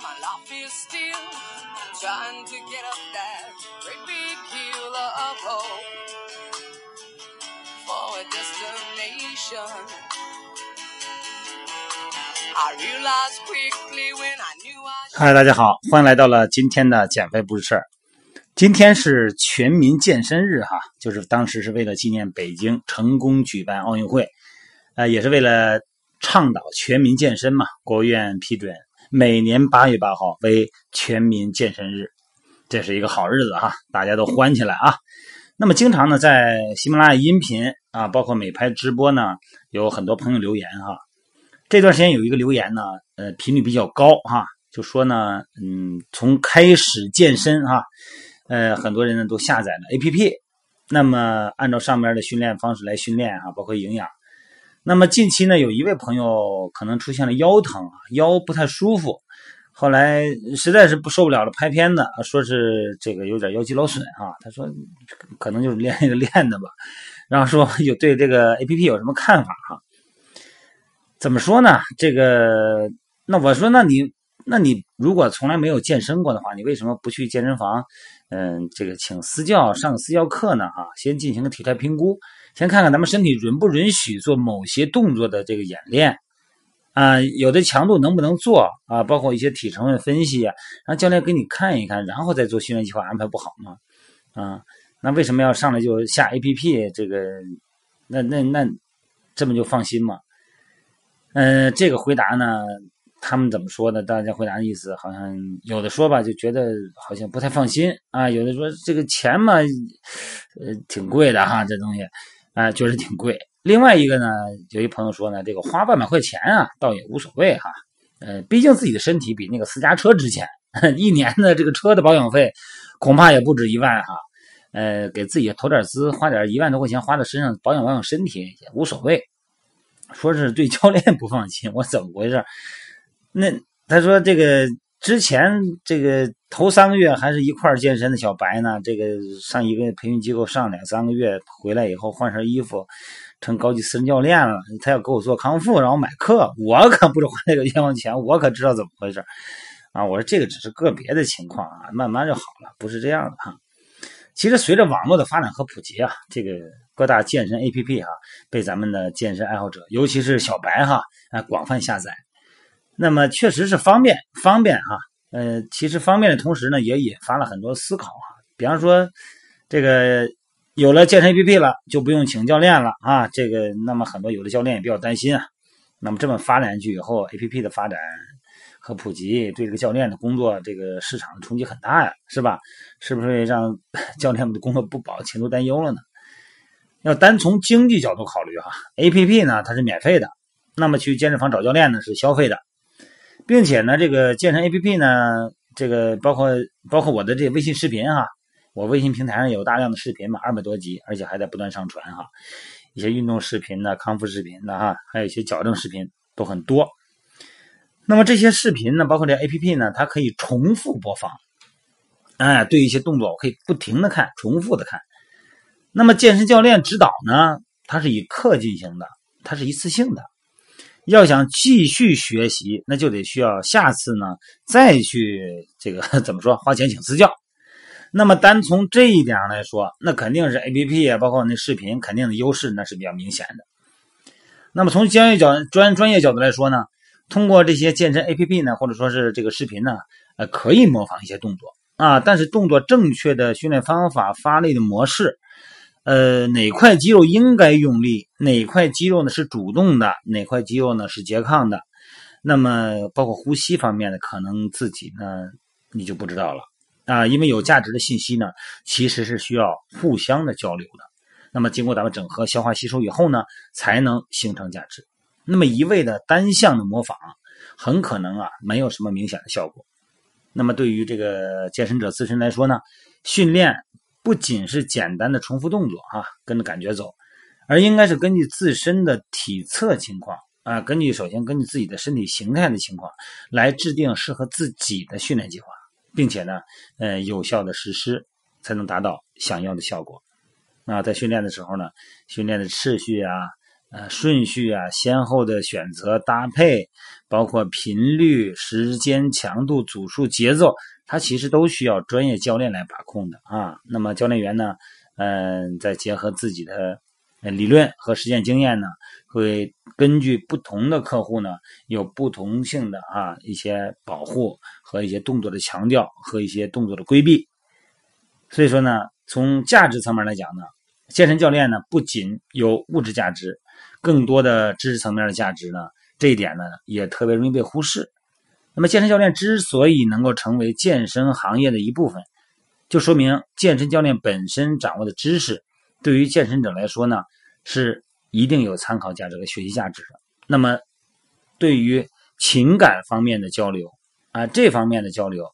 my life is still trying to get up that great big hill of hope for a destination. I realized quickly when I knew I 嗨，大家好，欢迎来到了今天的减肥不是事儿。今天是全民健身日哈，就是当时是为了纪念北京成功举办奥运会，呃，也是为了倡导全民健身嘛。国务院批准每年八月八号为全民健身日，这是一个好日子哈，大家都欢起来啊。那么经常呢，在喜马拉雅音频啊，包括美拍直播呢，有很多朋友留言哈。这段时间有一个留言呢，呃，频率比较高哈，就说呢，嗯，从开始健身哈，呃，很多人呢都下载了 APP，那么按照上面的训练方式来训练哈，包括营养。那么近期呢，有一位朋友可能出现了腰疼啊，腰不太舒服，后来实在是不受不了了，拍片子说是这个有点腰肌劳损啊，他说可能就是练那个练的吧，然后说有对这个 APP 有什么看法哈？怎么说呢？这个，那我说，那你，那你如果从来没有健身过的话，你为什么不去健身房？嗯，这个请私教上私教课呢？哈，先进行个体态评估，先看看咱们身体允不允许做某些动作的这个演练啊，有的强度能不能做啊？包括一些体成分分析啊，让教练给你看一看，然后再做训练计划安排，不好吗？啊，那为什么要上来就下 APP？这个，那那那这么就放心吗？嗯，这个回答呢，他们怎么说的？大家回答的意思好像有的说吧，就觉得好像不太放心啊；有的说这个钱嘛，呃，挺贵的哈，这东西啊，确实挺贵。另外一个呢，有一朋友说呢，这个花万把块钱啊，倒也无所谓哈。呃，毕竟自己的身体比那个私家车值钱，一年的这个车的保养费恐怕也不止一万哈。呃，给自己投点资，花点一万多块钱花在身上保养保养身体也无所谓。说是对教练不放心，我怎么回事？那他说这个之前这个头三个月还是一块健身的小白呢，这个上一个培训机构上两三个月回来以后换身衣服，成高级私人教练了。他要给我做康复，让我买课，我可不是花这个冤枉钱，我可知道怎么回事啊！我说这个只是个别的情况啊，慢慢就好了，不是这样的哈。其实随着网络的发展和普及啊，这个。各大健身 APP 哈，被咱们的健身爱好者，尤其是小白哈，啊广泛下载。那么确实是方便，方便哈。呃，其实方便的同时呢，也引发了很多思考啊。比方说，这个有了健身 APP 了，就不用请教练了啊。这个，那么很多有的教练也比较担心啊。那么这么发展下去以后，APP 的发展和普及，对这个教练的工作这个市场的冲击很大呀，是吧？是不是让 教练们的工作不保，前途担忧了呢？要单从经济角度考虑哈，A P P 呢它是免费的，那么去健身房找教练呢是消费的，并且呢这个健身 A P P 呢，这个包括包括我的这微信视频哈，我微信平台上有大量的视频嘛，二百多集，而且还在不断上传哈，一些运动视频呢、康复视频的哈，还有一些矫正视频都很多。那么这些视频呢，包括这 A P P 呢，它可以重复播放，哎，对一些动作我可以不停的看，重复的看。那么健身教练指导呢？它是以课进行的，它是一次性的。要想继续学习，那就得需要下次呢再去这个 怎么说花钱请私教。那么单从这一点上来说，那肯定是 A P P 啊，包括那视频，肯定的优势那是比较明显的。那么从专业角专专业角度来说呢，通过这些健身 A P P 呢，或者说是这个视频呢，呃，可以模仿一些动作啊，但是动作正确的训练方法、发力的模式。呃，哪块肌肉应该用力？哪块肌肉呢是主动的？哪块肌肉呢是拮抗的？那么包括呼吸方面的，可能自己呢你就不知道了啊。因为有价值的信息呢，其实是需要互相的交流的。那么经过咱们整合、消化、吸收以后呢，才能形成价值。那么一味的单向的模仿，很可能啊没有什么明显的效果。那么对于这个健身者自身来说呢，训练。不仅是简单的重复动作啊，跟着感觉走，而应该是根据自身的体测情况啊，根据首先根据自己的身体形态的情况来制定适合自己的训练计划，并且呢，呃，有效的实施，才能达到想要的效果。啊，在训练的时候呢，训练的次序啊、呃顺序啊、先后的选择搭配，包括频率、时间、强度、组数、节奏，它其实都需要专业教练来把控的啊。那么教练员呢，嗯，再结合自己的理论和实践经验呢，会根据不同的客户呢，有不同性的啊一些保护和一些动作的强调和一些动作的规避。所以说呢，从价值层面来讲呢。健身教练呢，不仅有物质价值，更多的知识层面的价值呢，这一点呢也特别容易被忽视。那么，健身教练之所以能够成为健身行业的一部分，就说明健身教练本身掌握的知识，对于健身者来说呢，是一定有参考价值和学习价值的。那么，对于情感方面的交流啊，这方面的交流，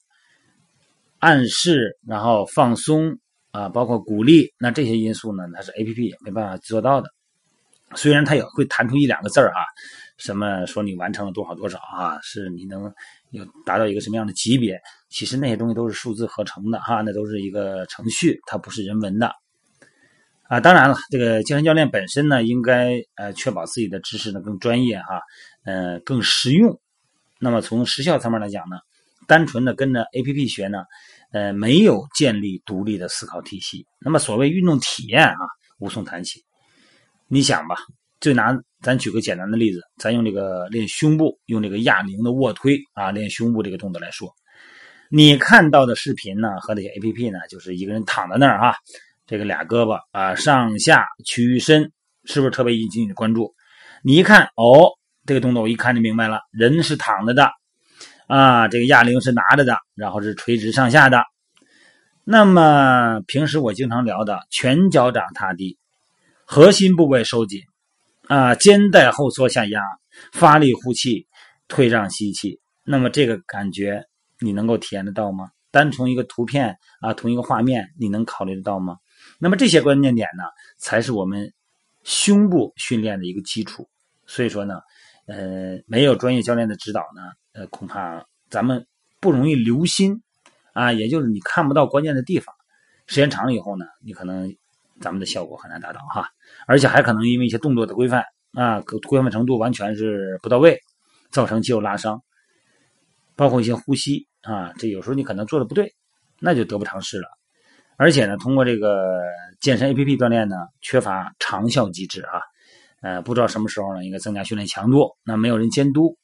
暗示然后放松。啊，包括鼓励，那这些因素呢，它是 A P P 没办法做到的。虽然它也会弹出一两个字儿啊，什么说你完成了多少多少啊，是你能有达到一个什么样的级别？其实那些东西都是数字合成的哈，那都是一个程序，它不是人文的。啊，当然了，这个健身教练本身呢，应该呃确保自己的知识呢更专业哈，呃更实用。那么从时效层面来讲呢，单纯的跟着 A P P 学呢。呃，没有建立独立的思考体系。那么，所谓运动体验啊，无从谈起。你想吧，就拿咱举个简单的例子，咱用这个练胸部，用这个哑铃的卧推啊，练胸部这个动作来说，你看到的视频呢和这些 A P P 呢，就是一个人躺在那儿哈，这个俩胳膊啊上下屈伸，是不是特别引起你的关注？你一看，哦，这个动作我一看就明白了，人是躺着的。啊，这个哑铃是拿着的，然后是垂直上下的。那么平时我经常聊的全脚掌踏地，核心部位收紧，啊，肩带后缩下压，发力呼气，退让吸气。那么这个感觉你能够体验得到吗？单从一个图片啊，同一个画面，你能考虑得到吗？那么这些关键点呢，才是我们胸部训练的一个基础。所以说呢，呃，没有专业教练的指导呢。呃，恐怕咱们不容易留心啊，也就是你看不到关键的地方。时间长了以后呢，你可能咱们的效果很难达到哈，而且还可能因为一些动作的规范啊，规范程度完全是不到位，造成肌肉拉伤。包括一些呼吸啊，这有时候你可能做的不对，那就得不偿失了。而且呢，通过这个健身 APP 锻炼呢，缺乏长效机制啊，呃，不知道什么时候呢应该增加训练强度，那没有人监督。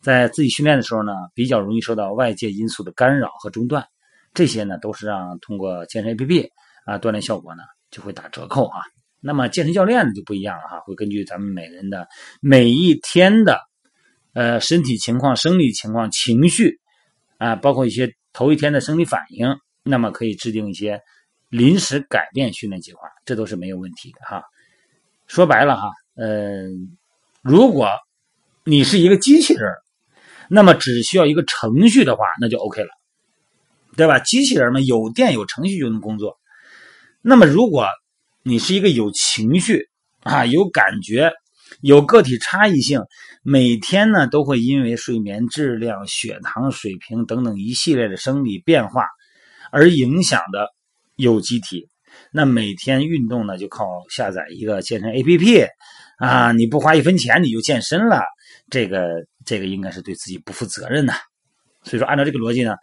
在自己训练的时候呢，比较容易受到外界因素的干扰和中断，这些呢都是让通过健身 APP 啊锻炼效果呢就会打折扣啊。那么健身教练就不一样了哈，会根据咱们每人的每一天的呃身体情况、生理情况、情绪啊，包括一些头一天的生理反应，那么可以制定一些临时改变训练计划，这都是没有问题的哈。说白了哈，嗯，如果你是一个机器人。那么只需要一个程序的话，那就 OK 了，对吧？机器人嘛，有电有程序就能工作。那么如果你是一个有情绪啊、有感觉、有个体差异性，每天呢都会因为睡眠质量、血糖水平等等一系列的生理变化而影响的有机体，那每天运动呢就靠下载一个健身 APP 啊，你不花一分钱你就健身了。这个这个应该是对自己不负责任呐，所以说按照这个逻辑呢，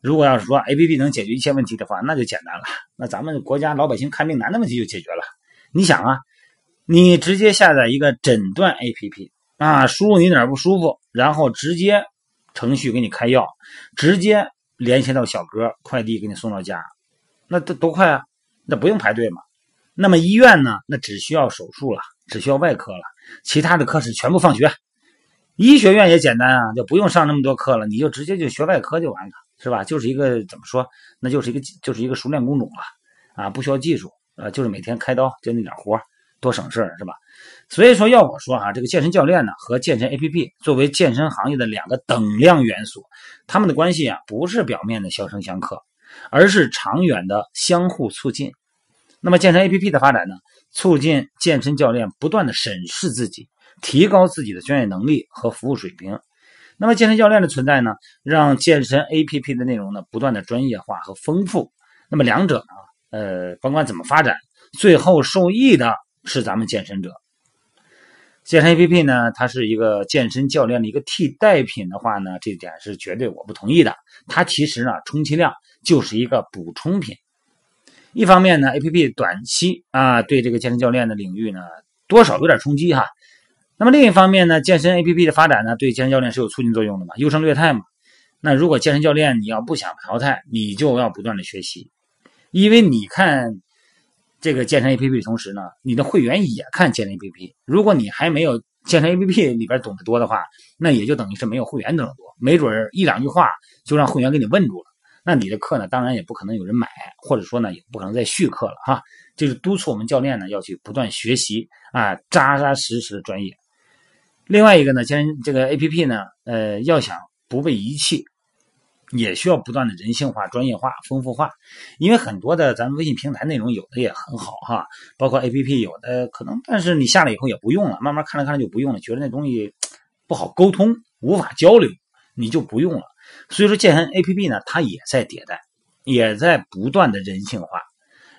如果要是说 A P P 能解决一切问题的话，那就简单了，那咱们国家老百姓看病难的问题就解决了。你想啊，你直接下载一个诊断 A P P 啊，输入你哪儿不舒服，然后直接程序给你开药，直接连接到小哥，快递给你送到家，那多多快啊，那不用排队嘛。那么医院呢，那只需要手术了，只需要外科了，其他的科室全部放学。医学院也简单啊，就不用上那么多课了，你就直接就学外科就完了，是吧？就是一个怎么说，那就是一个就是一个熟练工种了，啊，不需要技术，呃，就是每天开刀就那点活多省事儿，是吧？所以说，要我说啊，这个健身教练呢和健身 APP 作为健身行业的两个等量元素，他们的关系啊不是表面的相生相克，而是长远的相互促进。那么健身 APP 的发展呢，促进健身教练不断的审视自己。提高自己的专业能力和服务水平。那么，健身教练的存在呢，让健身 APP 的内容呢不断的专业化和丰富。那么，两者呢，呃，甭管怎么发展，最后受益的是咱们健身者。健身 APP 呢，它是一个健身教练的一个替代品的话呢，这点是绝对我不同意的。它其实呢，充其量就是一个补充品。一方面呢，APP 短期啊，对这个健身教练的领域呢，多少有点冲击哈。那么另一方面呢，健身 APP 的发展呢，对健身教练是有促进作用的嘛，优胜劣汰嘛。那如果健身教练你要不想淘汰，你就要不断的学习，因为你看。这个健身 APP 的同时呢，你的会员也看健身 APP。如果你还没有健身 APP 里边懂得多的话，那也就等于是没有会员懂得多。没准一两句话就让会员给你问住了，那你的课呢，当然也不可能有人买，或者说呢，也不可能再续课了哈。就是督促我们教练呢要去不断学习啊，扎扎实实的专业。另外一个呢，健身这个 APP 呢，呃，要想不被遗弃。也需要不断的人性化、专业化、丰富化，因为很多的咱们微信平台内容有的也很好哈，包括 A P P 有的可能，但是你下了以后也不用了，慢慢看着看着就不用了，觉得那东西不好沟通，无法交流，你就不用了。所以说，健身 A P P 呢，它也在迭代，也在不断的人性化，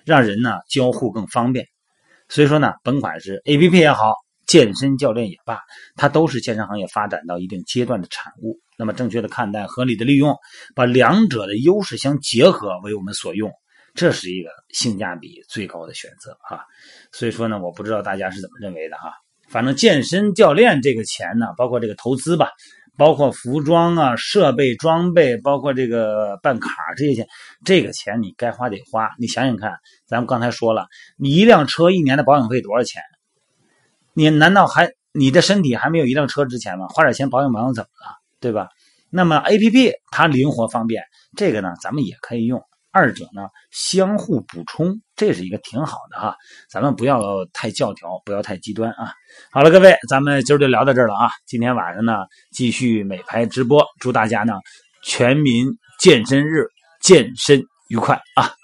让人呢交互更方便。所以说呢，甭管是 A P P 也好。健身教练也罢，它都是健身行业发展到一定阶段的产物。那么，正确的看待、合理的利用，把两者的优势相结合为我们所用，这是一个性价比最高的选择啊！所以说呢，我不知道大家是怎么认为的哈。反正健身教练这个钱呢，包括这个投资吧，包括服装啊、设备、装备，包括这个办卡这些钱，这个钱你该花得花。你想想看，咱们刚才说了，你一辆车一年的保养费多少钱？你难道还你的身体还没有一辆车值钱吗？花点钱保养保养怎么了，对吧？那么 A P P 它灵活方便，这个呢咱们也可以用，二者呢相互补充，这是一个挺好的哈。咱们不要太教条，不要太极端啊。好了，各位，咱们今儿就聊到这儿了啊。今天晚上呢继续美拍直播，祝大家呢全民健身日健身愉快啊。